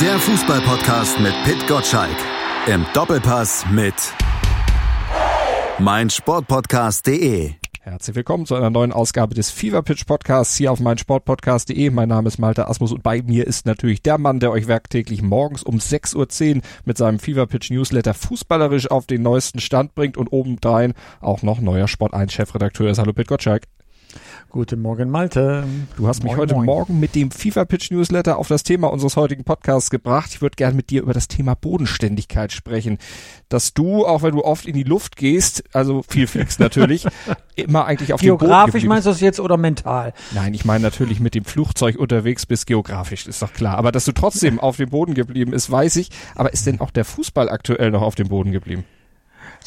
Der Fußballpodcast mit Pit Gottschalk. Im Doppelpass mit meinsportpodcast.de. Herzlich willkommen zu einer neuen Ausgabe des Fever Pitch Podcasts hier auf meinsportpodcast.de. Mein Name ist Malte Asmus und bei mir ist natürlich der Mann, der euch werktäglich morgens um 6.10 Uhr mit seinem Fever Pitch Newsletter fußballerisch auf den neuesten Stand bringt und obendrein auch noch neuer Sport 1 Chefredakteur ist. Hallo Pit Gottschalk. Guten Morgen, Malte. Du hast mich moin, heute moin. Morgen mit dem FIFA Pitch Newsletter auf das Thema unseres heutigen Podcasts gebracht. Ich würde gerne mit dir über das Thema Bodenständigkeit sprechen. Dass du, auch wenn du oft in die Luft gehst, also viel fliegst natürlich, immer eigentlich auf Geografisch meinst du das jetzt oder mental? Nein, ich meine natürlich mit dem Flugzeug unterwegs bist, geografisch, ist doch klar. Aber dass du trotzdem auf dem Boden geblieben ist, weiß ich. Aber ist denn auch der Fußball aktuell noch auf dem Boden geblieben?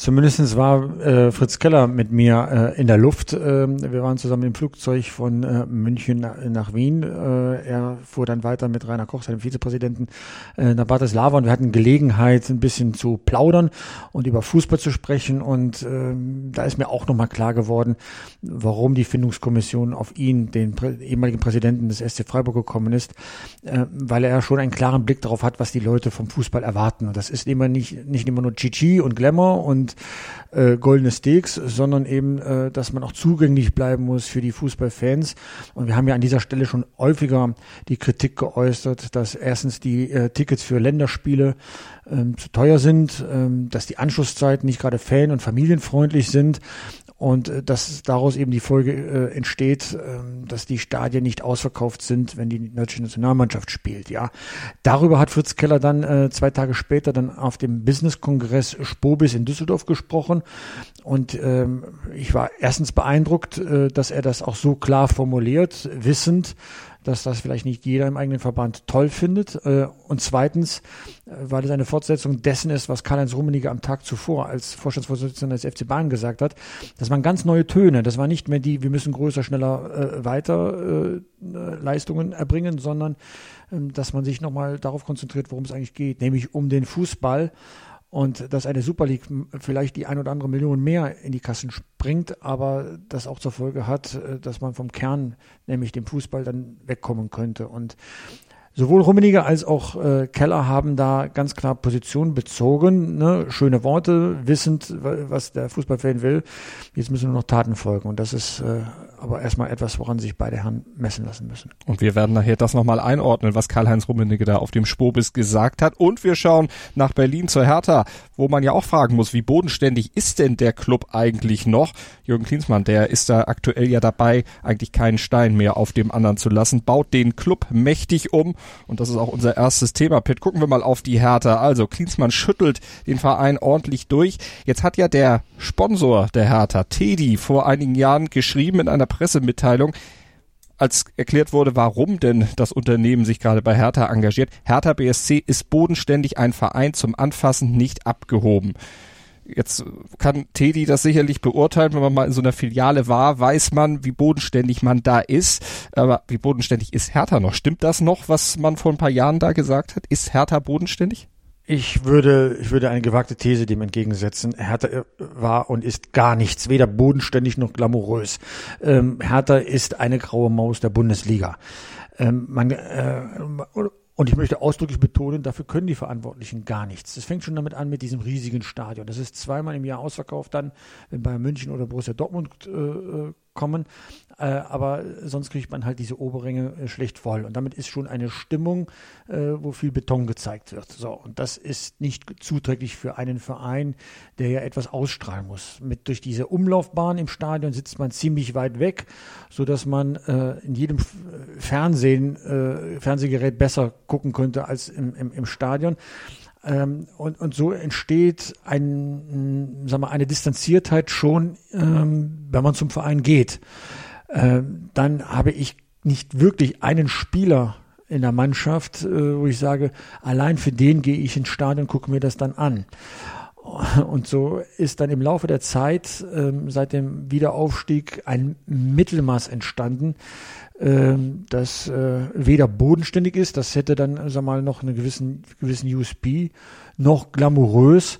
Zumindestens war äh, Fritz Keller mit mir äh, in der Luft. Äh, wir waren zusammen im Flugzeug von äh, München nach, nach Wien. Äh, er fuhr dann weiter mit Rainer Koch, seinem Vizepräsidenten, äh, nach Bratislava und wir hatten Gelegenheit, ein bisschen zu plaudern und über Fußball zu sprechen. Und äh, da ist mir auch nochmal klar geworden, warum die Findungskommission auf ihn, den Prä ehemaligen Präsidenten des SC Freiburg, gekommen ist, äh, weil er schon einen klaren Blick darauf hat, was die Leute vom Fußball erwarten. Und das ist immer nicht, nicht immer nur Chichi und Glamour und äh, goldene Steaks, sondern eben, äh, dass man auch zugänglich bleiben muss für die Fußballfans. Und wir haben ja an dieser Stelle schon häufiger die Kritik geäußert, dass erstens die äh, Tickets für Länderspiele ähm, zu teuer sind, ähm, dass die Anschlusszeiten nicht gerade fan- und familienfreundlich sind und äh, dass daraus eben die Folge äh, entsteht, äh, dass die Stadien nicht ausverkauft sind, wenn die deutsche Nationalmannschaft spielt. Ja, darüber hat Fritz Keller dann äh, zwei Tage später dann auf dem Business-Kongress Spobis in Düsseldorf gesprochen und ähm, ich war erstens beeindruckt, äh, dass er das auch so klar formuliert, wissend, dass das vielleicht nicht jeder im eigenen Verband toll findet. Äh, und zweitens, äh, weil es eine Fortsetzung dessen ist, was Karl-Heinz Rummenigge am Tag zuvor als Vorstandsvorsitzender des FC Bayern gesagt hat. Das waren ganz neue Töne. Das war nicht mehr die, wir müssen größer, schneller, äh, weiter Leistungen erbringen, sondern ähm, dass man sich nochmal darauf konzentriert, worum es eigentlich geht, nämlich um den Fußball und dass eine Super League vielleicht die ein oder andere Million mehr in die Kassen springt, aber das auch zur Folge hat, äh, dass man vom Kern, nämlich dem Fußball, dann wegkommen könnte. Und sowohl Rummeniger als auch äh, Keller haben da ganz klar Position bezogen. Ne? Schöne Worte, wissend, was der Fußballfan will. Jetzt müssen nur noch Taten folgen. Und das ist äh, aber erstmal etwas, woran sich beide Herren messen lassen müssen. Und wir werden nachher das nochmal einordnen, was Karl-Heinz Rummenigge da auf dem Spobis gesagt hat. Und wir schauen nach Berlin zur Hertha, wo man ja auch fragen muss, wie bodenständig ist denn der Club eigentlich noch? Jürgen Klinsmann, der ist da aktuell ja dabei, eigentlich keinen Stein mehr auf dem anderen zu lassen, baut den Club mächtig um. Und das ist auch unser erstes Thema, Pitt. Gucken wir mal auf die Hertha. Also Klinsmann schüttelt den Verein ordentlich durch. Jetzt hat ja der Sponsor der Hertha, Teddy, vor einigen Jahren geschrieben in einer Pressemitteilung, als erklärt wurde, warum denn das Unternehmen sich gerade bei Hertha engagiert. Hertha BSC ist bodenständig ein Verein zum Anfassen nicht abgehoben. Jetzt kann Teddy das sicherlich beurteilen, wenn man mal in so einer Filiale war, weiß man, wie bodenständig man da ist. Aber wie bodenständig ist Hertha noch? Stimmt das noch, was man vor ein paar Jahren da gesagt hat? Ist Hertha bodenständig? Ich würde, ich würde eine gewagte These dem entgegensetzen. Hertha äh, war und ist gar nichts, weder bodenständig noch glamourös. Ähm, Hertha ist eine graue Maus der Bundesliga. Ähm, man, äh, und ich möchte ausdrücklich betonen, dafür können die Verantwortlichen gar nichts. Das fängt schon damit an mit diesem riesigen Stadion. Das ist zweimal im Jahr ausverkauft dann, wenn Bayern München oder Borussia Dortmund äh, äh kommen. Äh, aber sonst kriegt man halt diese Oberränge äh, schlecht voll. Und damit ist schon eine Stimmung, äh, wo viel Beton gezeigt wird. So, und das ist nicht zuträglich für einen Verein, der ja etwas ausstrahlen muss. Mit durch diese Umlaufbahn im Stadion sitzt man ziemlich weit weg, so dass man äh, in jedem Fernsehen, äh, Fernsehgerät besser gucken könnte als im, im, im Stadion. Ähm, und, und so entsteht ein, sag mal, eine Distanziertheit schon, ähm, wenn man zum Verein geht. Ähm, dann habe ich nicht wirklich einen Spieler in der Mannschaft, äh, wo ich sage, allein für den gehe ich ins Stadion, gucke mir das dann an. Und so ist dann im Laufe der Zeit, ähm, seit dem Wiederaufstieg, ein Mittelmaß entstanden, ähm, das äh, weder bodenständig ist, das hätte dann, sag mal, noch einen gewissen, gewissen USP, noch glamourös.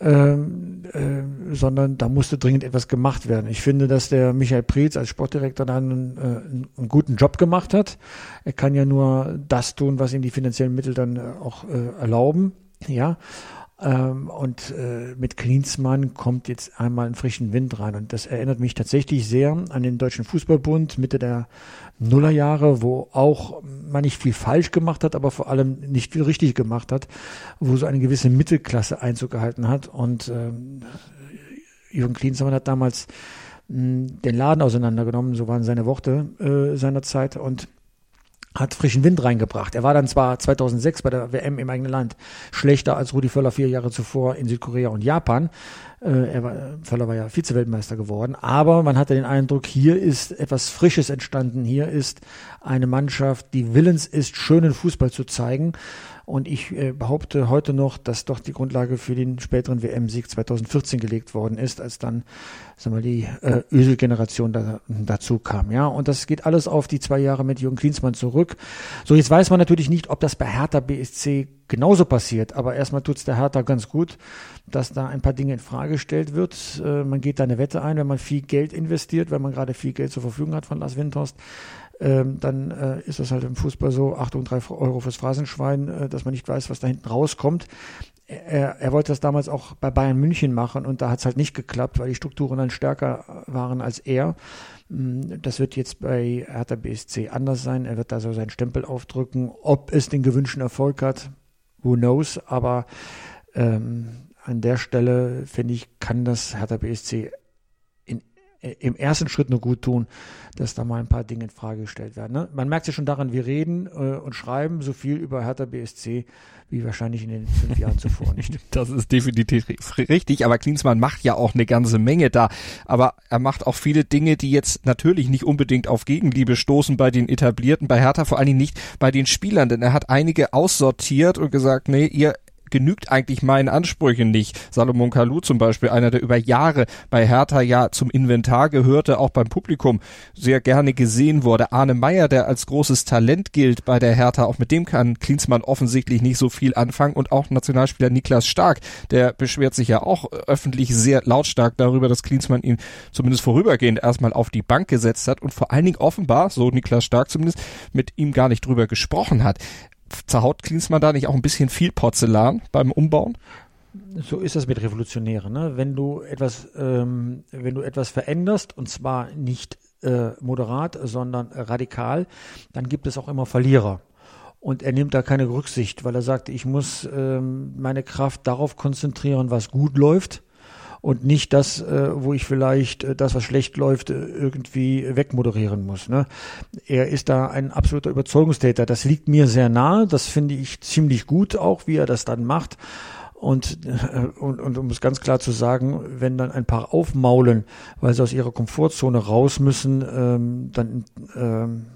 ähm, äh, sondern da musste dringend etwas gemacht werden. Ich finde, dass der Michael Preetz als Sportdirektor dann einen, äh, einen guten Job gemacht hat. Er kann ja nur das tun, was ihm die finanziellen Mittel dann äh, auch äh, erlauben. Ja, und äh, mit Klinsmann kommt jetzt einmal ein frischen Wind rein. Und das erinnert mich tatsächlich sehr an den Deutschen Fußballbund Mitte der Nullerjahre, wo auch man nicht viel falsch gemacht hat, aber vor allem nicht viel richtig gemacht hat, wo so eine gewisse Mittelklasse Einzug gehalten hat. Und ähm, Jürgen Klinsmann hat damals hm, den Laden auseinandergenommen, so waren seine Worte äh, seiner Zeit. Und hat frischen Wind reingebracht. Er war dann zwar 2006 bei der WM im eigenen Land schlechter als Rudi Völler vier Jahre zuvor in Südkorea und Japan. Äh, er war, Völler war ja Vize-Weltmeister geworden, aber man hatte den Eindruck, hier ist etwas Frisches entstanden. Hier ist eine Mannschaft, die willens ist, schönen Fußball zu zeigen. Und ich äh, behaupte heute noch, dass doch die Grundlage für den späteren WM-Sieg 2014 gelegt worden ist, als dann sagen wir, die äh, Ösel-Generation da, dazu kam. Ja, und das geht alles auf die zwei Jahre mit Jürgen Klinsmann zurück. So, jetzt weiß man natürlich nicht, ob das bei Hertha BSC genauso passiert, aber erstmal tut's der Hertha ganz gut, dass da ein paar Dinge in Frage gestellt wird. Äh, man geht da eine Wette ein, wenn man viel Geld investiert, wenn man gerade viel Geld zur Verfügung hat von Lars Windhorst, ähm, dann äh, ist das halt im Fußball so, Achtung, drei Euro fürs Phrasenschwein, äh, dass man nicht weiß, was da hinten rauskommt. Er, er wollte das damals auch bei Bayern München machen und da hat es halt nicht geklappt, weil die Strukturen dann stärker waren als er. Mm, das wird jetzt bei Hertha BSC anders sein. Er wird da so seinen Stempel aufdrücken. Ob es den gewünschten Erfolg hat, who knows. Aber ähm, an der Stelle, finde ich, kann das Hertha BSC im ersten Schritt nur gut tun, dass da mal ein paar Dinge in Frage gestellt werden. Ne? Man merkt ja schon daran, wir reden äh, und schreiben so viel über Hertha BSC wie wahrscheinlich in den fünf Jahren zuvor nicht. Das ist definitiv richtig, aber Klinsmann macht ja auch eine ganze Menge da. Aber er macht auch viele Dinge, die jetzt natürlich nicht unbedingt auf Gegenliebe stoßen bei den Etablierten, bei Hertha vor allen Dingen nicht bei den Spielern, denn er hat einige aussortiert und gesagt, nee, ihr genügt eigentlich meinen Ansprüchen nicht. Salomon Kalou zum Beispiel, einer, der über Jahre bei Hertha ja zum Inventar gehörte, auch beim Publikum sehr gerne gesehen wurde. Arne Meyer, der als großes Talent gilt bei der Hertha, auch mit dem kann Klinsmann offensichtlich nicht so viel anfangen und auch Nationalspieler Niklas Stark, der beschwert sich ja auch öffentlich sehr lautstark darüber, dass Klinsmann ihn zumindest vorübergehend erstmal auf die Bank gesetzt hat und vor allen Dingen offenbar, so Niklas Stark zumindest, mit ihm gar nicht drüber gesprochen hat zerhaut Klinsmann da nicht auch ein bisschen viel Porzellan beim Umbauen? So ist das mit Revolutionären. Ne? Wenn du etwas, ähm, wenn du etwas veränderst und zwar nicht äh, moderat, sondern radikal, dann gibt es auch immer Verlierer. Und er nimmt da keine Rücksicht, weil er sagt, ich muss ähm, meine Kraft darauf konzentrieren, was gut läuft und nicht das, äh, wo ich vielleicht äh, das, was schlecht läuft, äh, irgendwie wegmoderieren muss. Ne? Er ist da ein absoluter Überzeugungstäter. Das liegt mir sehr nahe. Das finde ich ziemlich gut auch, wie er das dann macht. Und, äh, und, und um es ganz klar zu sagen, wenn dann ein paar aufmaulen, weil sie aus ihrer Komfortzone raus müssen, ähm, dann ähm,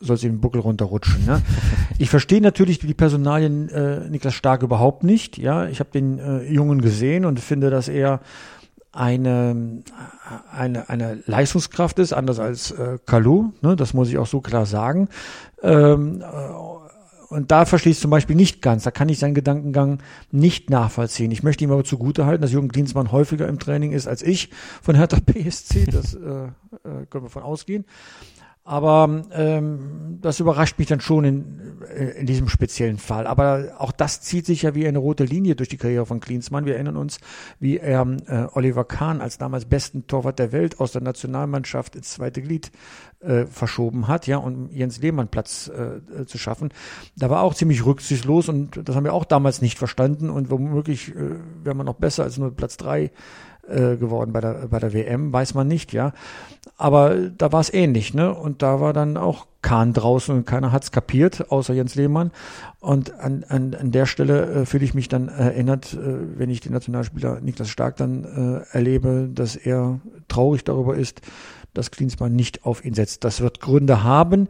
soll sie den Buckel runterrutschen. Ne? Ich verstehe natürlich die Personalien äh, Niklas Stark überhaupt nicht. Ja, ich habe den äh, Jungen gesehen und finde, dass er eine, eine, eine Leistungskraft ist, anders als äh, Kalu, ne? das muss ich auch so klar sagen. Ähm, äh, und da verstehe ich zum Beispiel nicht ganz. Da kann ich seinen Gedankengang nicht nachvollziehen. Ich möchte ihm aber zugutehalten, dass Jürgen Klinsmann häufiger im Training ist als ich von Hertha BSC. Das äh, äh, können wir von ausgehen. Aber ähm, das überrascht mich dann schon in, in diesem speziellen Fall. Aber auch das zieht sich ja wie eine rote Linie durch die Karriere von Klinsmann. Wir erinnern uns, wie er äh, Oliver Kahn als damals besten Torwart der Welt aus der Nationalmannschaft ins zweite Glied äh, verschoben hat, ja, um Jens Lehmann Platz äh, zu schaffen. Da war auch ziemlich rücksichtslos und das haben wir auch damals nicht verstanden und womöglich äh, wäre man noch besser als nur Platz drei äh, geworden bei der, bei der WM, weiß man nicht, ja. Aber da war es ähnlich, ne? Und da war dann auch Kahn draußen und keiner hat's kapiert, außer Jens Lehmann. Und an, an, an der Stelle äh, fühle ich mich dann erinnert, äh, wenn ich den Nationalspieler Niklas Stark dann äh, erlebe, dass er traurig darüber ist, dass Klinsmann nicht auf ihn setzt. Das wird Gründe haben.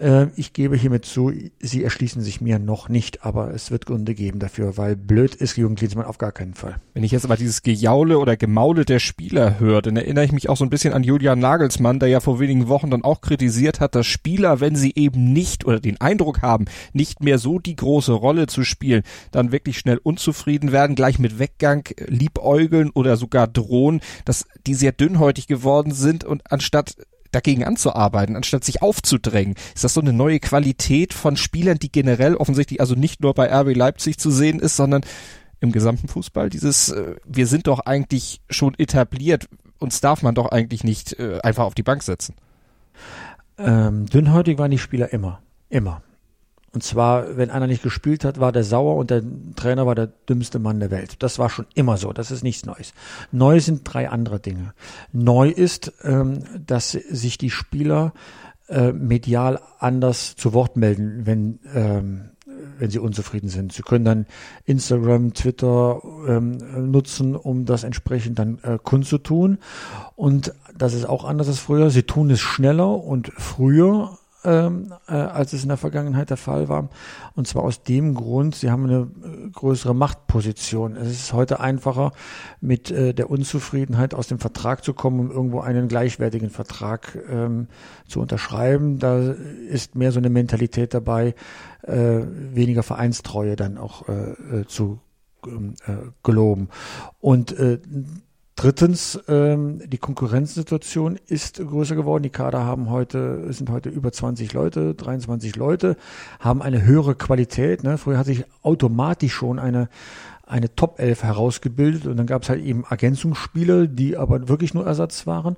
Äh, ich gebe hiermit zu, sie erschließen sich mir noch nicht, aber es wird Gründe geben dafür, weil blöd ist Jürgen Klinsmann auf gar keinen Fall. Wenn ich jetzt aber dieses Gejaule oder Gemaule der Spieler höre, dann erinnere ich mich auch so ein bisschen an Julian Nagelsmann, der ja vor wenigen Wochen dann auch kritisiert hat, dass Spieler, wenn sie eben nicht oder den Eindruck haben, nicht mehr so die große Rolle zu spielen, dann wirklich schnell unzufrieden werden, gleich mit Weggang liebäugeln oder sogar drohen, dass die sehr dünnhäutig geworden sind und anstatt dagegen anzuarbeiten, anstatt sich aufzudrängen. Ist das so eine neue Qualität von Spielern, die generell offensichtlich also nicht nur bei RB Leipzig zu sehen ist, sondern im gesamten Fußball? Dieses, äh, wir sind doch eigentlich schon etabliert, uns darf man doch eigentlich nicht äh, einfach auf die Bank setzen. Ähm, dünnhäutig waren die Spieler immer. Immer. Und zwar, wenn einer nicht gespielt hat, war der sauer und der Trainer war der dümmste Mann der Welt. Das war schon immer so. Das ist nichts Neues. Neu sind drei andere Dinge. Neu ist, ähm, dass sich die Spieler äh, medial anders zu Wort melden, wenn ähm, wenn sie unzufrieden sind. Sie können dann Instagram, Twitter ähm, nutzen, um das entsprechend dann äh, kundzutun. Und das ist auch anders als früher. Sie tun es schneller und früher ähm, äh, als es in der Vergangenheit der Fall war. Und zwar aus dem Grund, sie haben eine äh, größere Machtposition. Es ist heute einfacher, mit äh, der Unzufriedenheit aus dem Vertrag zu kommen, um irgendwo einen gleichwertigen Vertrag ähm, zu unterschreiben. Da ist mehr so eine Mentalität dabei, äh, weniger Vereinstreue dann auch äh, äh zu ähm, äh, geloben. Und äh, Drittens, ähm, die Konkurrenzsituation ist größer geworden. Die Kader haben heute, sind heute über 20 Leute, 23 Leute, haben eine höhere Qualität. Ne? Früher hat sich automatisch schon eine eine Top 11 herausgebildet und dann gab es halt eben Ergänzungsspiele, die aber wirklich nur Ersatz waren.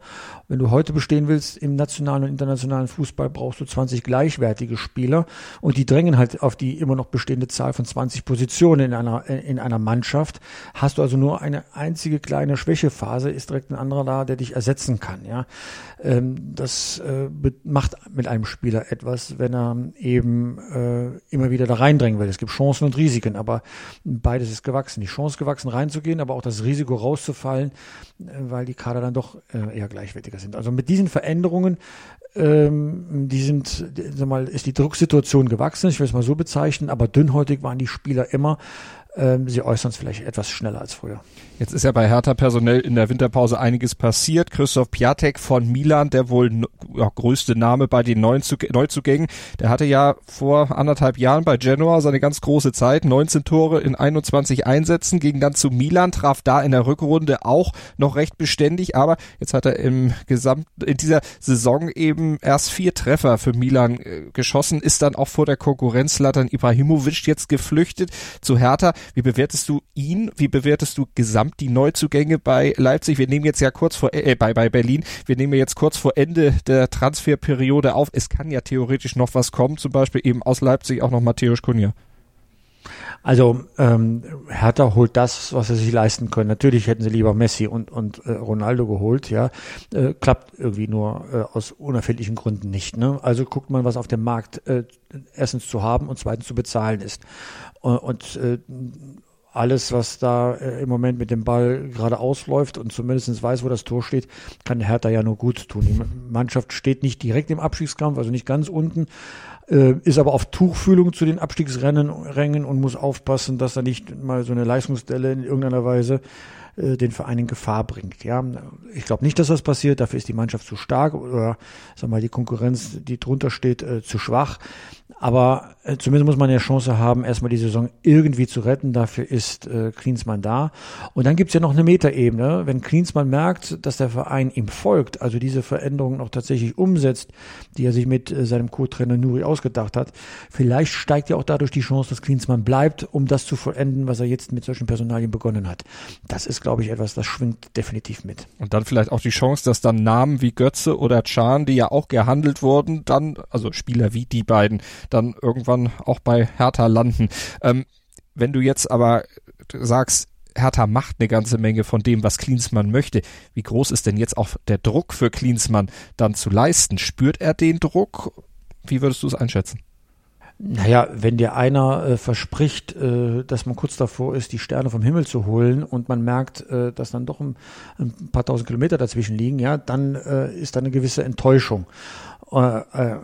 Wenn du heute bestehen willst im nationalen und internationalen Fußball, brauchst du 20 gleichwertige Spieler und die drängen halt auf die immer noch bestehende Zahl von 20 Positionen in einer, in einer Mannschaft. Hast du also nur eine einzige kleine Schwächephase, ist direkt ein anderer da, der dich ersetzen kann. Ja, ähm, Das äh, macht mit einem Spieler etwas, wenn er eben äh, immer wieder da reindrängen will. Es gibt Chancen und Risiken, aber beides ist gewachsen gewachsen, die Chance gewachsen reinzugehen, aber auch das Risiko rauszufallen, äh, weil die Kader dann doch äh, eher gleichwertiger sind. Also mit diesen Veränderungen, ähm, die sind, sag mal, ist die Drucksituation gewachsen, ich will es mal so bezeichnen, aber dünnhäutig waren die Spieler immer. Ähm, sie äußern es vielleicht etwas schneller als früher. Jetzt ist ja bei Hertha personell in der Winterpause einiges passiert. Christoph Piatek von Milan, der wohl ja, größte Name bei den Neuzugängen, der hatte ja vor anderthalb Jahren bei Genoa seine ganz große Zeit, 19 Tore in 21 Einsätzen, ging dann zu Milan, traf da in der Rückrunde auch noch recht beständig, aber jetzt hat er im Gesamt in dieser Saison eben erst vier Treffer für Milan äh, geschossen, ist dann auch vor der Konkurrenz Latan Ibrahimovic jetzt geflüchtet zu Hertha. Wie bewertest du ihn? Wie bewertest du gesamt insgesamt die Neuzugänge bei Leipzig. Wir nehmen jetzt ja kurz vor, äh, bei, bei Berlin, wir nehmen jetzt kurz vor Ende der Transferperiode auf. Es kann ja theoretisch noch was kommen, zum Beispiel eben aus Leipzig auch noch Matthäus Kunja. Also ähm, Hertha holt das, was sie sich leisten können. Natürlich hätten sie lieber Messi und, und äh, Ronaldo geholt, ja. Äh, klappt irgendwie nur äh, aus unerfindlichen Gründen nicht. Ne? Also guckt man, was auf dem Markt äh, erstens zu haben und zweitens zu bezahlen ist. Und, und äh, alles, was da äh, im Moment mit dem Ball gerade ausläuft und zumindest weiß, wo das Tor steht, kann Hertha ja nur gut tun. Die Mannschaft steht nicht direkt im Abstiegskampf, also nicht ganz unten, äh, ist aber auf Tuchfühlung zu den Abstiegsrennen und muss aufpassen, dass da nicht mal so eine Leistungsstelle in irgendeiner Weise äh, den Verein in Gefahr bringt. Ja, ich glaube nicht, dass das passiert. Dafür ist die Mannschaft zu stark oder sag mal die Konkurrenz, die drunter steht, äh, zu schwach. Aber äh, zumindest muss man ja Chance haben, erstmal die Saison irgendwie zu retten. Dafür ist äh, Klinsmann da. Und dann gibt's ja noch eine Metaebene. Wenn Klinsmann merkt, dass der Verein ihm folgt, also diese Veränderungen auch tatsächlich umsetzt, die er sich mit äh, seinem Co-Trainer Nuri ausgedacht hat, vielleicht steigt ja auch dadurch die Chance, dass Klinsmann bleibt, um das zu vollenden, was er jetzt mit solchen Personalien begonnen hat. Das ist, glaube ich, etwas, das schwingt definitiv mit. Und dann vielleicht auch die Chance, dass dann Namen wie Götze oder Chan, die ja auch gehandelt wurden, dann, also Spieler wie die beiden, dann irgendwann auch bei Hertha landen. Ähm, wenn du jetzt aber sagst, Hertha macht eine ganze Menge von dem, was Klinsmann möchte. Wie groß ist denn jetzt auch der Druck für Klinsmann dann zu leisten? Spürt er den Druck? Wie würdest du es einschätzen? Naja, wenn dir einer äh, verspricht, äh, dass man kurz davor ist, die Sterne vom Himmel zu holen und man merkt, äh, dass dann doch ein, ein, paar tausend Kilometer dazwischen liegen, ja, dann äh, ist da eine gewisse Enttäuschung. Äh,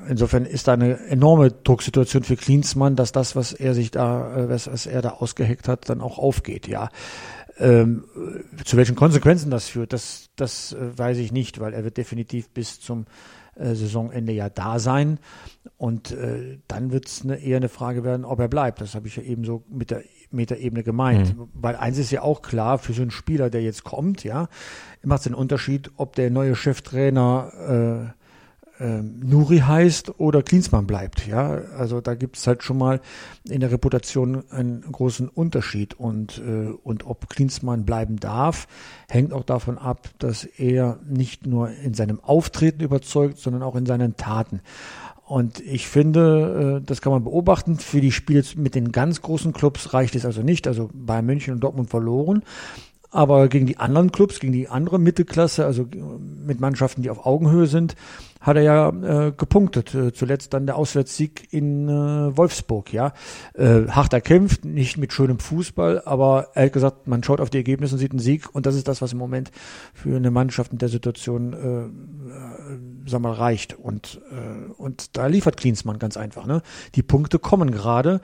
insofern ist da eine enorme Drucksituation für Klinsmann, dass das, was er sich da, was, was er da ausgeheckt hat, dann auch aufgeht, ja. Ähm, zu welchen Konsequenzen das führt, das, das weiß ich nicht, weil er wird definitiv bis zum äh, Saisonende ja da sein. Und äh, dann wird es eine, eher eine Frage werden, ob er bleibt. Das habe ich ja eben so mit der Metaebene gemeint. Mhm. Weil eins ist ja auch klar, für so einen Spieler, der jetzt kommt, ja, macht es einen Unterschied, ob der neue Cheftrainer äh, ähm, Nuri heißt oder Klinsmann bleibt. Ja, also da gibt es halt schon mal in der Reputation einen großen Unterschied und äh, und ob Klinsmann bleiben darf, hängt auch davon ab, dass er nicht nur in seinem Auftreten überzeugt, sondern auch in seinen Taten. Und ich finde, äh, das kann man beobachten. Für die Spiele mit den ganz großen Clubs reicht es also nicht. Also bei München und Dortmund verloren. Aber gegen die anderen Clubs, gegen die andere Mittelklasse, also mit Mannschaften, die auf Augenhöhe sind, hat er ja äh, gepunktet. Äh, zuletzt dann der Auswärtssieg in äh, Wolfsburg, ja. Äh, hart erkämpft, nicht mit schönem Fußball, aber ehrlich gesagt, man schaut auf die Ergebnisse und sieht einen Sieg und das ist das, was im Moment für eine Mannschaft in der Situation äh, äh, sag mal, reicht. Und, äh, und da liefert Klinsmann ganz einfach. Ne? Die Punkte kommen gerade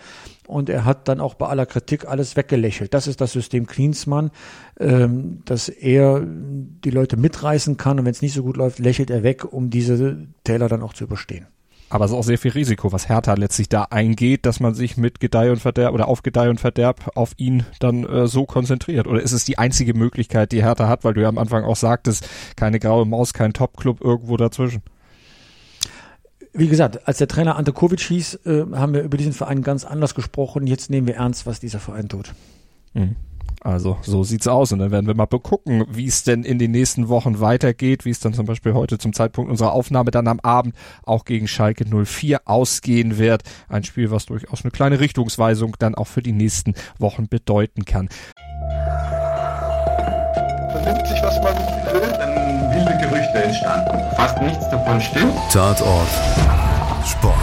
und er hat dann auch bei aller Kritik alles weggelächelt. Das ist das System Klinsmann, ähm, dass er die Leute mitreißen kann und wenn es nicht so gut läuft, lächelt er weg, um diese Täler dann auch zu überstehen. Aber es ist auch sehr viel Risiko, was Hertha letztlich da eingeht, dass man sich mit Gedeih und Verderb oder auf Gedeih und Verderb auf ihn dann äh, so konzentriert. Oder ist es die einzige Möglichkeit, die Hertha hat, weil du ja am Anfang auch sagtest, keine graue Maus, kein Top-Club irgendwo dazwischen? Wie gesagt, als der Trainer Ante Kovic hieß, äh, haben wir über diesen Verein ganz anders gesprochen. Jetzt nehmen wir ernst, was dieser Verein tut. Mhm. Also so sieht's aus und dann werden wir mal begucken, wie es denn in den nächsten Wochen weitergeht, wie es dann zum Beispiel heute zum Zeitpunkt unserer Aufnahme dann am Abend auch gegen Schalke 04 ausgehen wird. Ein Spiel, was durchaus eine kleine Richtungsweisung dann auch für die nächsten Wochen bedeuten kann. Vernimmt sich, was man will, dann wilde Gerüchte entstanden. Fast nichts davon stimmt. Tatort Sport.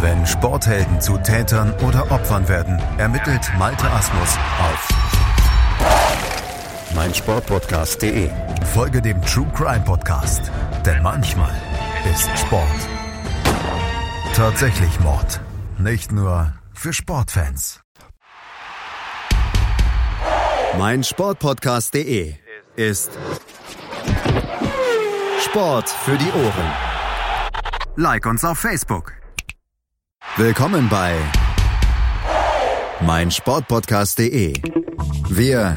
Wenn Sporthelden zu Tätern oder Opfern werden, ermittelt Malte Asmus auf meinsportpodcast.de. Folge dem True Crime Podcast, denn manchmal ist Sport tatsächlich Mord. Nicht nur für Sportfans. meinsportpodcast.de ist Sport für die Ohren. Like uns auf Facebook. Willkommen bei meinsportpodcast.de. Wir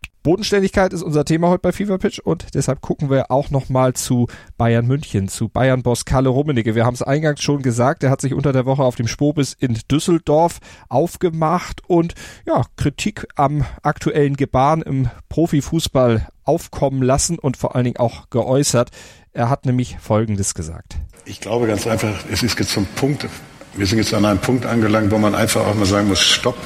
Bodenständigkeit ist unser Thema heute bei Fever Pitch und deshalb gucken wir auch nochmal zu Bayern München, zu Bayern-Boss Kalle Rummenigge. Wir haben es eingangs schon gesagt, er hat sich unter der Woche auf dem Spobis in Düsseldorf aufgemacht und ja, Kritik am aktuellen Gebaren im Profifußball aufkommen lassen und vor allen Dingen auch geäußert. Er hat nämlich Folgendes gesagt. Ich glaube ganz einfach, es ist jetzt zum Punkt, wir sind jetzt an einem Punkt angelangt, wo man einfach auch mal sagen muss, stopp,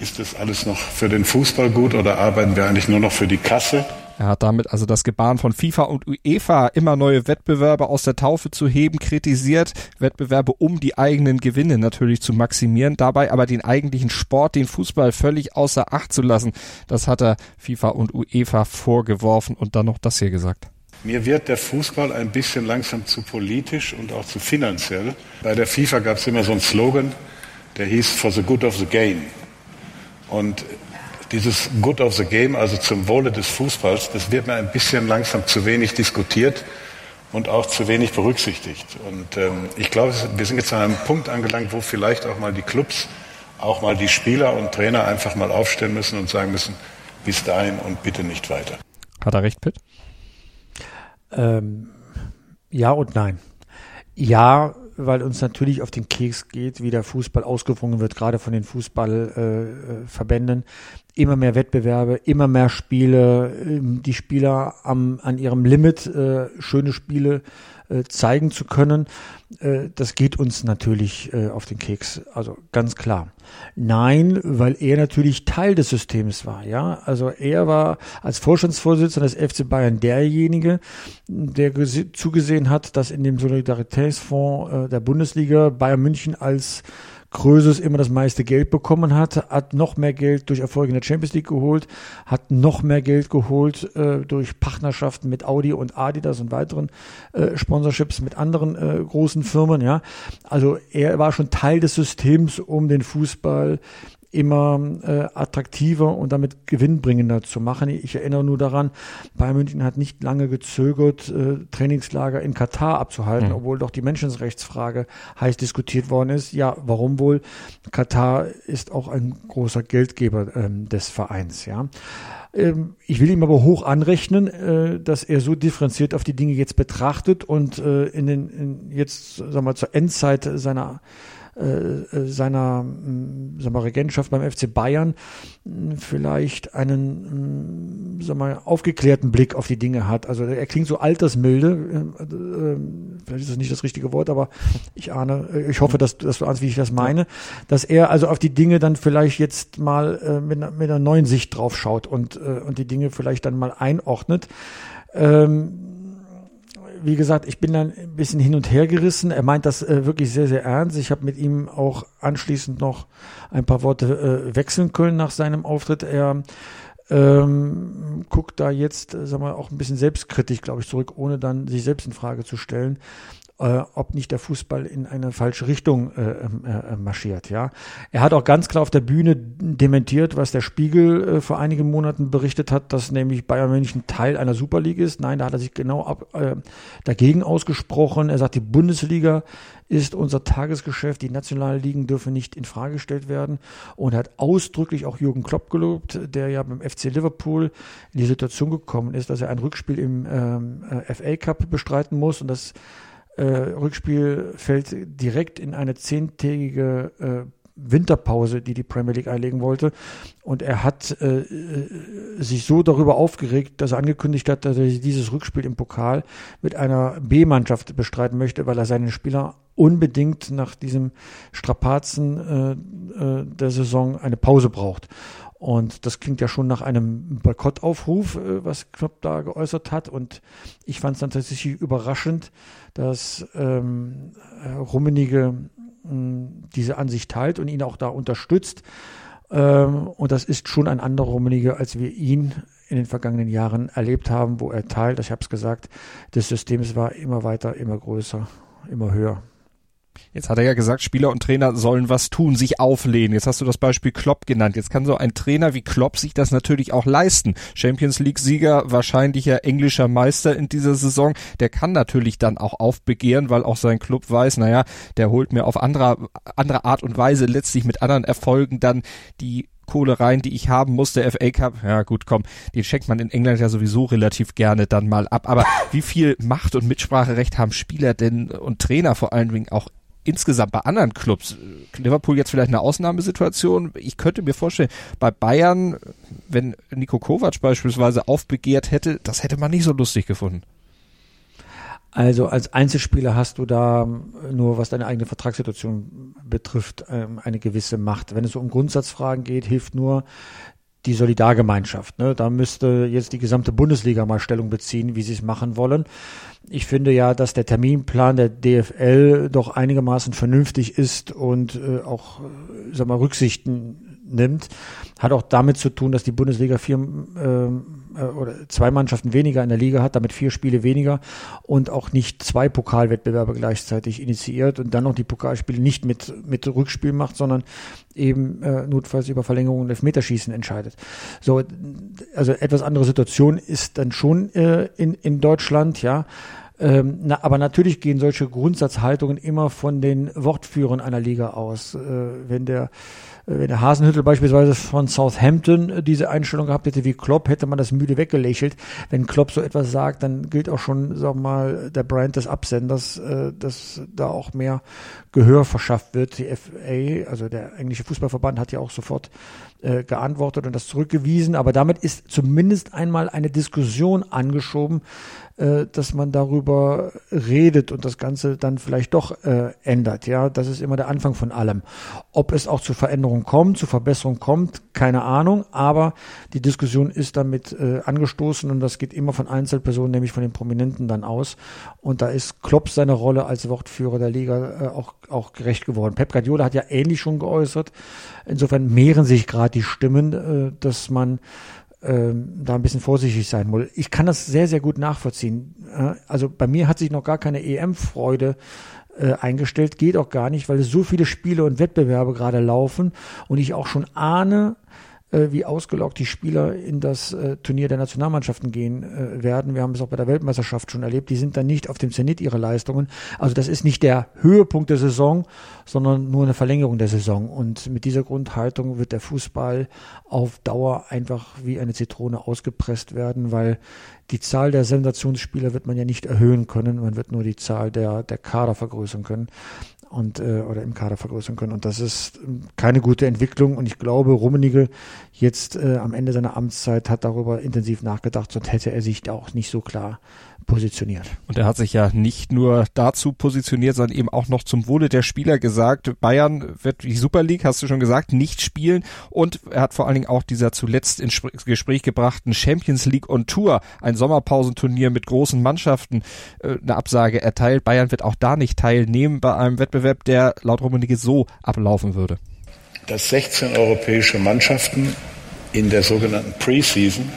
ist das alles noch für den Fußball gut oder arbeiten wir eigentlich nur noch für die Kasse? Er hat damit also das Gebaren von FIFA und UEFA, immer neue Wettbewerbe aus der Taufe zu heben, kritisiert. Wettbewerbe, um die eigenen Gewinne natürlich zu maximieren, dabei aber den eigentlichen Sport, den Fußball völlig außer Acht zu lassen. Das hat er FIFA und UEFA vorgeworfen und dann noch das hier gesagt. Mir wird der Fußball ein bisschen langsam zu politisch und auch zu finanziell. Bei der FIFA gab es immer so einen Slogan, der hieß For the Good of the Game. Und dieses Good of the Game, also zum Wohle des Fußballs, das wird mir ein bisschen langsam zu wenig diskutiert und auch zu wenig berücksichtigt. Und ähm, ich glaube, wir sind jetzt an einem Punkt angelangt, wo vielleicht auch mal die Clubs, auch mal die Spieler und Trainer einfach mal aufstellen müssen und sagen müssen, bis dahin und bitte nicht weiter. Hat er recht, Pitt? Ähm, ja und nein. Ja, weil uns natürlich auf den Keks geht, wie der Fußball ausgewrungen wird, gerade von den Fußballverbänden. Äh, immer mehr Wettbewerbe, immer mehr Spiele, ähm, die Spieler am, an ihrem Limit äh, schöne Spiele äh, zeigen zu können. Äh, das geht uns natürlich äh, auf den Keks, also ganz klar. Nein, weil er natürlich Teil des Systems war, ja. Also er war als Vorstandsvorsitzender des FC Bayern derjenige, der zugesehen hat, dass in dem Solidaritätsfonds äh, der Bundesliga Bayern München als Krösus immer das meiste Geld bekommen hat, hat noch mehr Geld durch Erfolge in der Champions League geholt, hat noch mehr Geld geholt äh, durch Partnerschaften mit Audi und Adidas und weiteren äh, Sponsorships mit anderen äh, großen Firmen. Ja, also er war schon Teil des Systems, um den Fußball immer äh, attraktiver und damit gewinnbringender zu machen. Ich erinnere nur daran, Bayern München hat nicht lange gezögert, äh, Trainingslager in Katar abzuhalten, mhm. obwohl doch die Menschenrechtsfrage heiß diskutiert worden ist. Ja, warum wohl? Katar ist auch ein großer Geldgeber ähm, des Vereins, ja. Ähm, ich will ihm aber hoch anrechnen, äh, dass er so differenziert auf die Dinge jetzt betrachtet und äh, in den in jetzt sagen wir mal zur Endzeit seiner äh, äh, seiner äh, sagen wir, Regentschaft beim FC Bayern vielleicht einen sagen wir, aufgeklärten Blick auf die Dinge hat. Also er klingt so altersmilde, vielleicht ist das nicht das richtige Wort, aber ich ahne, ich hoffe, dass, dass du ahnst, wie ich das meine, dass er also auf die Dinge dann vielleicht jetzt mal mit, einer, mit einer neuen Sicht drauf schaut und, und die Dinge vielleicht dann mal einordnet. Ähm, wie gesagt, ich bin dann ein bisschen hin und her gerissen. Er meint das äh, wirklich sehr, sehr ernst. Ich habe mit ihm auch anschließend noch ein paar Worte äh, wechseln können nach seinem Auftritt. Er ähm, guckt da jetzt, äh, sagen wir, auch ein bisschen selbstkritisch, glaube ich, zurück, ohne dann sich selbst in Frage zu stellen äh, ob nicht der Fußball in eine falsche Richtung äh, ähm, äh, marschiert. Ja, er hat auch ganz klar auf der Bühne dementiert, was der Spiegel äh, vor einigen Monaten berichtet hat, dass nämlich Bayern München Teil einer Super League ist. Nein, da hat er sich genau ab, äh, dagegen ausgesprochen. Er sagt, die Bundesliga ist unser Tagesgeschäft. Die nationalen Ligen dürfen nicht in Frage gestellt werden. Und er hat ausdrücklich auch Jürgen Klopp gelobt, der ja beim FC Liverpool in die Situation gekommen ist, dass er ein Rückspiel im ähm, äh, FA Cup bestreiten muss und das äh, Rückspiel fällt direkt in eine zehntägige äh, Winterpause, die die Premier League einlegen wollte. Und er hat äh, äh sich so darüber aufgeregt, dass er angekündigt hat, dass er dieses Rückspiel im Pokal mit einer B-Mannschaft bestreiten möchte, weil er seinen Spieler unbedingt nach diesem Strapazen äh, äh, der Saison eine Pause braucht. Und das klingt ja schon nach einem Boykottaufruf, äh, was Klopp da geäußert hat. Und ich fand es dann tatsächlich überraschend, dass ähm, Rummenige äh, diese Ansicht teilt und ihn auch da unterstützt. Ähm, und das ist schon ein anderer Rummenige, als wir ihn in den vergangenen Jahren erlebt haben, wo er Teil, ich habe es gesagt, des Systems war immer weiter, immer größer, immer höher. Jetzt hat er ja gesagt, Spieler und Trainer sollen was tun, sich auflehnen. Jetzt hast du das Beispiel Klopp genannt. Jetzt kann so ein Trainer wie Klopp sich das natürlich auch leisten. Champions League Sieger, wahrscheinlicher englischer Meister in dieser Saison. Der kann natürlich dann auch aufbegehren, weil auch sein Club weiß, naja, der holt mir auf andere, andere Art und Weise letztlich mit anderen Erfolgen dann die Kohle rein, die ich haben muss, der FA Cup, ja gut, komm, den schenkt man in England ja sowieso relativ gerne dann mal ab. Aber wie viel Macht und Mitspracherecht haben Spieler denn und Trainer vor allen Dingen auch insgesamt bei anderen Clubs, Liverpool jetzt vielleicht eine Ausnahmesituation. Ich könnte mir vorstellen, bei Bayern, wenn Nico Kovac beispielsweise aufbegehrt hätte, das hätte man nicht so lustig gefunden. Also als Einzelspieler hast du da nur, was deine eigene Vertragssituation betrifft, ähm, eine gewisse Macht. Wenn es um Grundsatzfragen geht, hilft nur die Solidargemeinschaft. Ne? Da müsste jetzt die gesamte Bundesliga mal Stellung beziehen, wie sie es machen wollen. Ich finde ja, dass der Terminplan der DFL doch einigermaßen vernünftig ist und äh, auch, sag mal, Rücksichten nimmt. Hat auch damit zu tun, dass die Bundesliga vier ähm, äh, oder zwei Mannschaften weniger in der Liga hat, damit vier Spiele weniger und auch nicht zwei Pokalwettbewerbe gleichzeitig initiiert und dann noch die Pokalspiele nicht mit, mit Rückspiel macht, sondern eben äh, notfalls über Verlängerung und Elfmeterschießen entscheidet. So, also etwas andere Situation ist dann schon äh, in, in Deutschland, ja. Ähm, na, aber natürlich gehen solche Grundsatzhaltungen immer von den Wortführern einer Liga aus. Äh, wenn der wenn der Hasenhüttel beispielsweise von Southampton äh, diese Einstellung gehabt hätte wie Klopp, hätte man das müde weggelächelt. Wenn Klopp so etwas sagt, dann gilt auch schon, sag mal, der Brand des Absenders, äh, dass da auch mehr Gehör verschafft wird. Die FA, also der englische Fußballverband, hat ja auch sofort äh, geantwortet und das zurückgewiesen. Aber damit ist zumindest einmal eine Diskussion angeschoben, äh, dass man darüber redet und das Ganze dann vielleicht doch äh, ändert. Ja, das ist immer der Anfang von allem. Ob es auch zu Veränderungen kommt, zu Verbesserungen kommt, keine Ahnung. Aber die Diskussion ist damit äh, angestoßen und das geht immer von Einzelpersonen, nämlich von den Prominenten dann aus. Und da ist Klopp seine Rolle als Wortführer der Liga äh, auch, auch gerecht geworden. Pep Guardiola hat ja ähnlich schon geäußert. Insofern mehren sich gerade die Stimmen, äh, dass man ähm, da ein bisschen vorsichtig sein muss. Ich kann das sehr, sehr gut nachvollziehen. Also bei mir hat sich noch gar keine EM-Freude äh, eingestellt, geht auch gar nicht, weil es so viele Spiele und Wettbewerbe gerade laufen und ich auch schon ahne, wie ausgelaugt die Spieler in das äh, Turnier der Nationalmannschaften gehen äh, werden. Wir haben es auch bei der Weltmeisterschaft schon erlebt. Die sind dann nicht auf dem Zenit ihrer Leistungen. Also das ist nicht der Höhepunkt der Saison, sondern nur eine Verlängerung der Saison. Und mit dieser Grundhaltung wird der Fußball auf Dauer einfach wie eine Zitrone ausgepresst werden, weil die Zahl der Sensationsspieler wird man ja nicht erhöhen können. Man wird nur die Zahl der, der Kader vergrößern können und äh, oder im Kader vergrößern können. Und das ist ähm, keine gute Entwicklung. Und ich glaube, Rummenigge jetzt äh, am Ende seiner Amtszeit hat darüber intensiv nachgedacht, sonst hätte er sich auch nicht so klar positioniert. Und er hat sich ja nicht nur dazu positioniert, sondern eben auch noch zum Wohle der Spieler gesagt, Bayern wird die Super League, hast du schon gesagt, nicht spielen. Und er hat vor allen Dingen auch dieser zuletzt ins Gespräch gebrachten Champions League on Tour, ein Sommerpausenturnier mit großen Mannschaften, äh, eine Absage erteilt. Bayern wird auch da nicht teilnehmen bei einem Wettbewerb, der laut Rummenigge so ablaufen würde. Dass 16 europäische Mannschaften in der sogenannten Preseason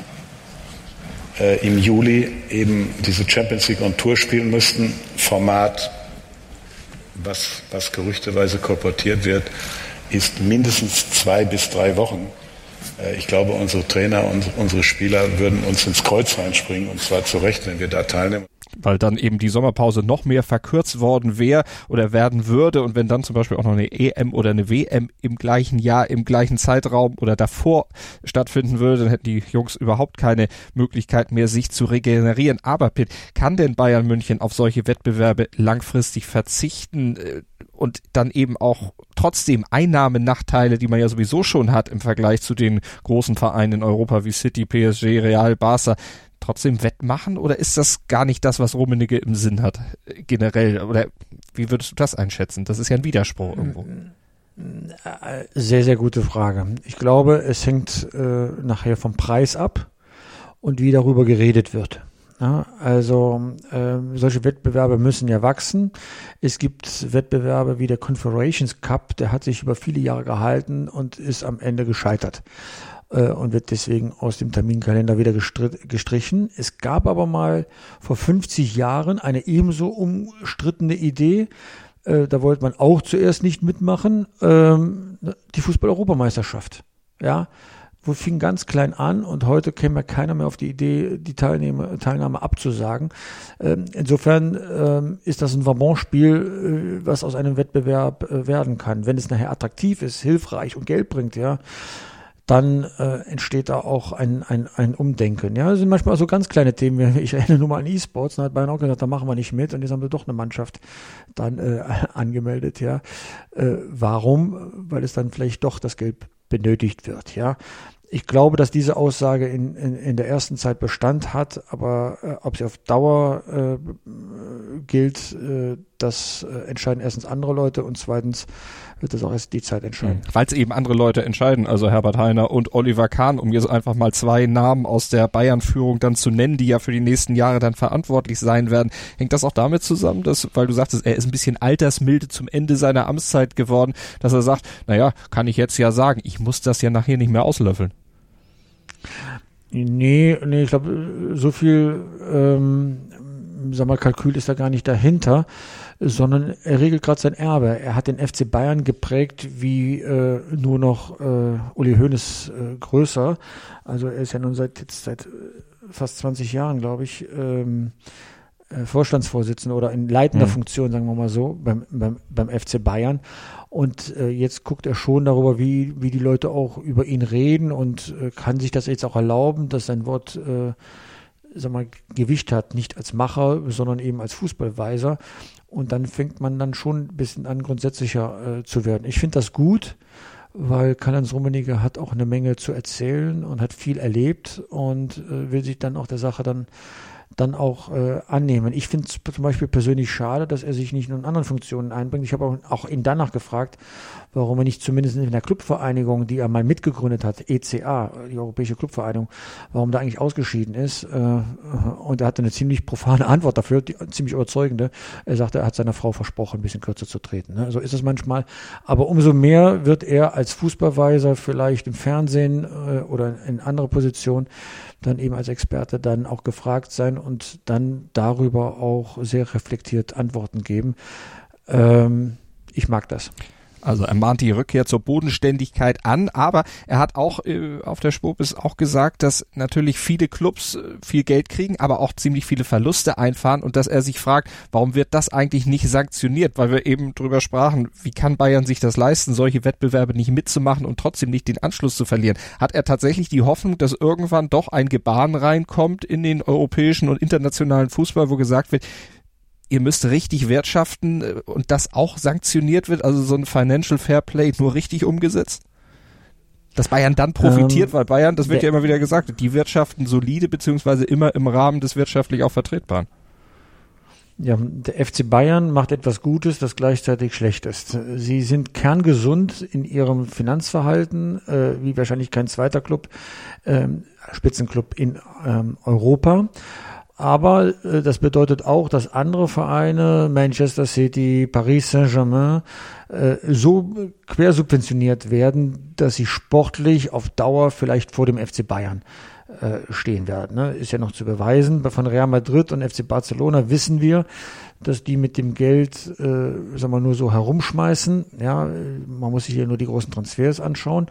äh, im Juli eben diese Champions League on Tour spielen müssten. Format, was, was gerüchteweise kolportiert wird, ist mindestens zwei bis drei Wochen. Äh, ich glaube, unsere Trainer und unsere Spieler würden uns ins Kreuz reinspringen, und zwar zu Recht, wenn wir da teilnehmen weil dann eben die Sommerpause noch mehr verkürzt worden wäre oder werden würde und wenn dann zum Beispiel auch noch eine EM oder eine WM im gleichen Jahr, im gleichen Zeitraum oder davor stattfinden würde, dann hätten die Jungs überhaupt keine Möglichkeit mehr, sich zu regenerieren. Aber Pitt, kann denn Bayern München auf solche Wettbewerbe langfristig verzichten? Äh, und dann eben auch trotzdem Einnahmenachteile, die man ja sowieso schon hat im Vergleich zu den großen Vereinen in Europa wie City, PSG, Real, Barca, trotzdem wettmachen oder ist das gar nicht das, was Rummenigge im Sinn hat, generell? Oder wie würdest du das einschätzen? Das ist ja ein Widerspruch irgendwo. Sehr, sehr gute Frage. Ich glaube, es hängt äh, nachher vom Preis ab und wie darüber geredet wird. Ja, also äh, solche Wettbewerbe müssen ja wachsen. Es gibt Wettbewerbe wie der Confederations Cup, der hat sich über viele Jahre gehalten und ist am Ende gescheitert äh, und wird deswegen aus dem Terminkalender wieder gestrichen. Es gab aber mal vor 50 Jahren eine ebenso umstrittene Idee, äh, da wollte man auch zuerst nicht mitmachen, ähm, die Fußball-Europameisterschaft. Ja, wo fing ganz klein an und heute käme ja keiner mehr auf die Idee, die Teilnahme abzusagen. Ähm, insofern ähm, ist das ein Vabonspiel, äh, was aus einem Wettbewerb äh, werden kann. Wenn es nachher attraktiv ist, hilfreich und Geld bringt, ja, dann äh, entsteht da auch ein, ein, ein Umdenken. Ja, das sind manchmal so ganz kleine Themen. Ich erinnere nur mal an E-Sports. Da hat Bayern auch gesagt, da machen wir nicht mit. Und jetzt haben wir doch eine Mannschaft dann äh, angemeldet. Ja, äh, warum? Weil es dann vielleicht doch das Geld benötigt wird. Ja, ich glaube, dass diese Aussage in, in, in der ersten Zeit Bestand hat, aber äh, ob sie auf Dauer äh, gilt, äh, das äh, entscheiden erstens andere Leute und zweitens wird das auch erst die Zeit entscheiden. Mhm. Weil eben andere Leute entscheiden, also Herbert Heiner und Oliver Kahn, um jetzt einfach mal zwei Namen aus der Bayern-Führung dann zu nennen, die ja für die nächsten Jahre dann verantwortlich sein werden. Hängt das auch damit zusammen, dass, weil du sagtest, er ist ein bisschen altersmilde zum Ende seiner Amtszeit geworden, dass er sagt, naja, kann ich jetzt ja sagen, ich muss das ja nachher nicht mehr auslöffeln. Nee, nee, ich glaube, so viel ähm, sag mal, Kalkül ist da gar nicht dahinter, sondern er regelt gerade sein Erbe. Er hat den FC Bayern geprägt wie äh, nur noch äh, Uli Hoeneß äh, größer. Also er ist ja nun seit jetzt seit äh, fast 20 Jahren, glaube ich, ähm, äh, Vorstandsvorsitzender oder in leitender mhm. Funktion, sagen wir mal so, beim, beim, beim FC Bayern. Und äh, jetzt guckt er schon darüber, wie, wie die Leute auch über ihn reden und äh, kann sich das jetzt auch erlauben, dass sein Wort äh, sag mal, Gewicht hat, nicht als Macher, sondern eben als Fußballweiser. Und dann fängt man dann schon ein bisschen an, grundsätzlicher äh, zu werden. Ich finde das gut, weil Karl-Heinz Rummenigge hat auch eine Menge zu erzählen und hat viel erlebt und äh, will sich dann auch der Sache dann dann auch äh, annehmen. Ich finde es zum Beispiel persönlich schade, dass er sich nicht nur in anderen Funktionen einbringt. Ich habe auch, auch ihn danach gefragt, warum er nicht zumindest in der Clubvereinigung, die er mal mitgegründet hat, ECA, die Europäische Clubvereinigung, warum da eigentlich ausgeschieden ist. Äh, und er hatte eine ziemlich profane Antwort dafür, die, ziemlich überzeugende. Er sagte, er hat seiner Frau versprochen, ein bisschen kürzer zu treten. Ne? So ist es manchmal. Aber umso mehr wird er als Fußballweiser vielleicht im Fernsehen äh, oder in andere Positionen dann eben als Experte dann auch gefragt sein und dann darüber auch sehr reflektiert Antworten geben. Ähm, ich mag das. Also er mahnt die Rückkehr zur Bodenständigkeit an, aber er hat auch äh, auf der Spobis auch gesagt, dass natürlich viele Clubs äh, viel Geld kriegen, aber auch ziemlich viele Verluste einfahren und dass er sich fragt, warum wird das eigentlich nicht sanktioniert, weil wir eben drüber sprachen, wie kann Bayern sich das leisten, solche Wettbewerbe nicht mitzumachen und trotzdem nicht den Anschluss zu verlieren. Hat er tatsächlich die Hoffnung, dass irgendwann doch ein Gebaren reinkommt in den europäischen und internationalen Fußball, wo gesagt wird, ihr müsst richtig wirtschaften äh, und das auch sanktioniert wird, also so ein Financial Fair Play nur richtig umgesetzt? Dass Bayern dann profitiert, ähm, weil Bayern, das wird ja immer wieder gesagt, die wirtschaften solide beziehungsweise immer im Rahmen des wirtschaftlich auch Vertretbaren. Ja, der FC Bayern macht etwas Gutes, das gleichzeitig schlecht ist. Sie sind kerngesund in ihrem Finanzverhalten, äh, wie wahrscheinlich kein zweiter Club, ähm, Spitzenclub in ähm, Europa. Aber äh, das bedeutet auch, dass andere Vereine, Manchester City, Paris Saint-Germain, äh, so quersubventioniert werden, dass sie sportlich auf Dauer vielleicht vor dem FC Bayern äh, stehen werden. Ne? Ist ja noch zu beweisen. Von Real Madrid und FC Barcelona wissen wir, dass die mit dem Geld, äh, sagen wir nur so herumschmeißen. Ja, man muss sich hier nur die großen Transfers anschauen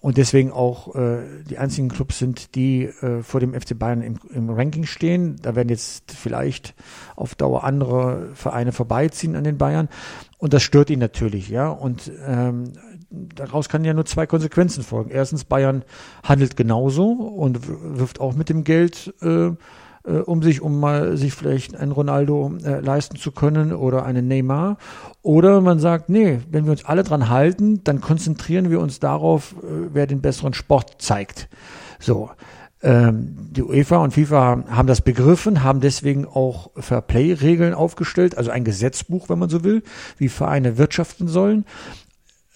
und deswegen auch äh, die einzigen Clubs sind, die äh, vor dem FC Bayern im, im Ranking stehen. Da werden jetzt vielleicht auf Dauer andere Vereine vorbeiziehen an den Bayern und das stört ihn natürlich, ja. Und ähm, daraus kann ja nur zwei Konsequenzen folgen. Erstens, Bayern handelt genauso und wirft auch mit dem Geld äh, äh, um sich, um mal sich vielleicht einen Ronaldo äh, leisten zu können oder einen Neymar. Oder man sagt, nee, wenn wir uns alle dran halten, dann konzentrieren wir uns darauf, äh, wer den besseren Sport zeigt. So. Ähm, die UEFA und FIFA haben das begriffen, haben deswegen auch Fairplay-Regeln aufgestellt, also ein Gesetzbuch, wenn man so will, wie Vereine wirtschaften sollen.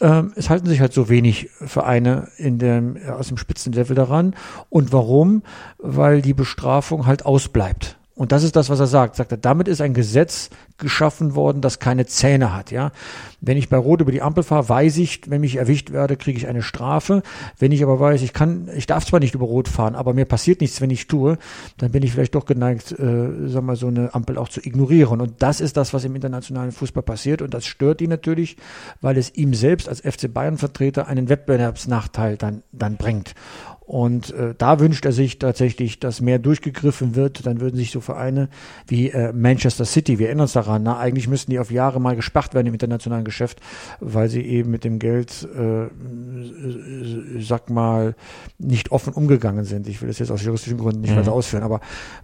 Ähm, es halten sich halt so wenig Vereine in dem, aus dem Spitzenlevel daran. Und warum? Weil die Bestrafung halt ausbleibt. Und das ist das, was er sagt. Sagt er, damit ist ein Gesetz geschaffen worden, das keine Zähne hat, ja. Wenn ich bei Rot über die Ampel fahre, weiß ich, wenn ich erwischt werde, kriege ich eine Strafe. Wenn ich aber weiß, ich kann, ich darf zwar nicht über Rot fahren, aber mir passiert nichts, wenn ich tue, dann bin ich vielleicht doch geneigt, äh, sag mal, so eine Ampel auch zu ignorieren. Und das ist das, was im internationalen Fußball passiert. Und das stört ihn natürlich, weil es ihm selbst als FC Bayern-Vertreter einen Wettbewerbsnachteil dann, dann bringt. Und äh, da wünscht er sich tatsächlich, dass mehr durchgegriffen wird. Dann würden sich so Vereine wie äh, Manchester City, wir erinnern uns daran, na, eigentlich müssten die auf Jahre mal gesperrt werden im internationalen Geschäft, weil sie eben mit dem Geld, äh, sag mal, nicht offen umgegangen sind. Ich will das jetzt aus juristischen Gründen nicht mhm. weiter ausführen, aber,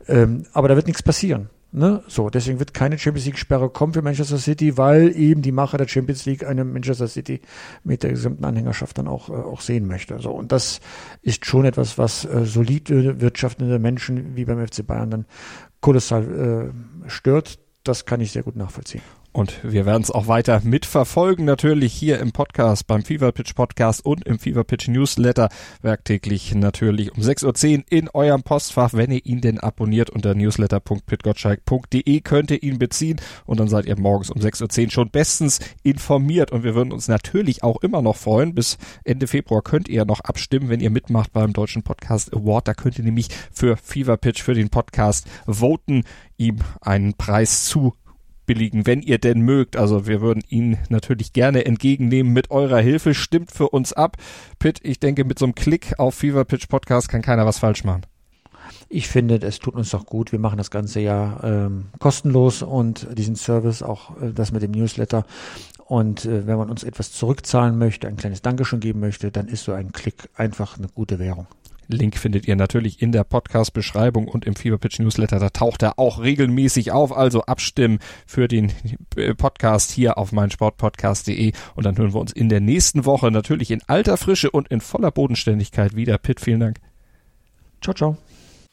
ähm, aber da wird nichts passieren. Ne? So, deswegen wird keine Champions League-Sperre kommen für Manchester City, weil eben die Macher der Champions League eine Manchester City mit der gesamten Anhängerschaft dann auch, äh, auch sehen möchte. So, und das ist schon etwas, was äh, solide wirtschaftende Menschen wie beim FC Bayern dann kolossal äh, stört. Das kann ich sehr gut nachvollziehen. Und wir werden es auch weiter mitverfolgen, natürlich hier im Podcast, beim Fever Pitch Podcast und im Fever Pitch Newsletter, werktäglich natürlich um 6.10 Uhr in eurem Postfach, wenn ihr ihn denn abonniert unter newsletter.pitgottschalk.de könnt ihr ihn beziehen. Und dann seid ihr morgens um 6.10 Uhr schon bestens informiert. Und wir würden uns natürlich auch immer noch freuen, bis Ende Februar könnt ihr noch abstimmen, wenn ihr mitmacht beim Deutschen Podcast Award, da könnt ihr nämlich für Fever Pitch, für den Podcast voten, ihm einen Preis zu billigen, wenn ihr denn mögt. Also wir würden ihn natürlich gerne entgegennehmen mit eurer Hilfe. Stimmt für uns ab. Pitt, ich denke, mit so einem Klick auf Fever Pitch Podcast kann keiner was falsch machen. Ich finde, es tut uns doch gut. Wir machen das Ganze ja ähm, kostenlos und diesen Service, auch äh, das mit dem Newsletter. Und äh, wenn man uns etwas zurückzahlen möchte, ein kleines Dankeschön geben möchte, dann ist so ein Klick einfach eine gute Währung. Link findet ihr natürlich in der Podcast-Beschreibung und im Feverpitch Newsletter. Da taucht er auch regelmäßig auf. Also abstimmen für den Podcast hier auf meinsportpodcast.de und dann hören wir uns in der nächsten Woche natürlich in alter Frische und in voller Bodenständigkeit wieder. Pitt, vielen Dank. Ciao, ciao.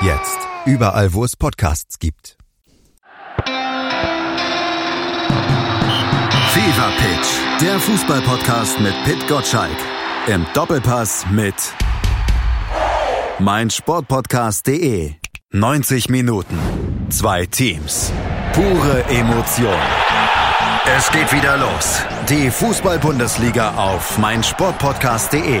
Jetzt überall, wo es Podcasts gibt. Fever Pitch, der Fußballpodcast mit Pit Gottschalk. Im Doppelpass mit meinsportpodcast.de. 90 Minuten, zwei Teams, pure Emotion. Es geht wieder los. Die Fußball-Bundesliga auf meinsportpodcast.de.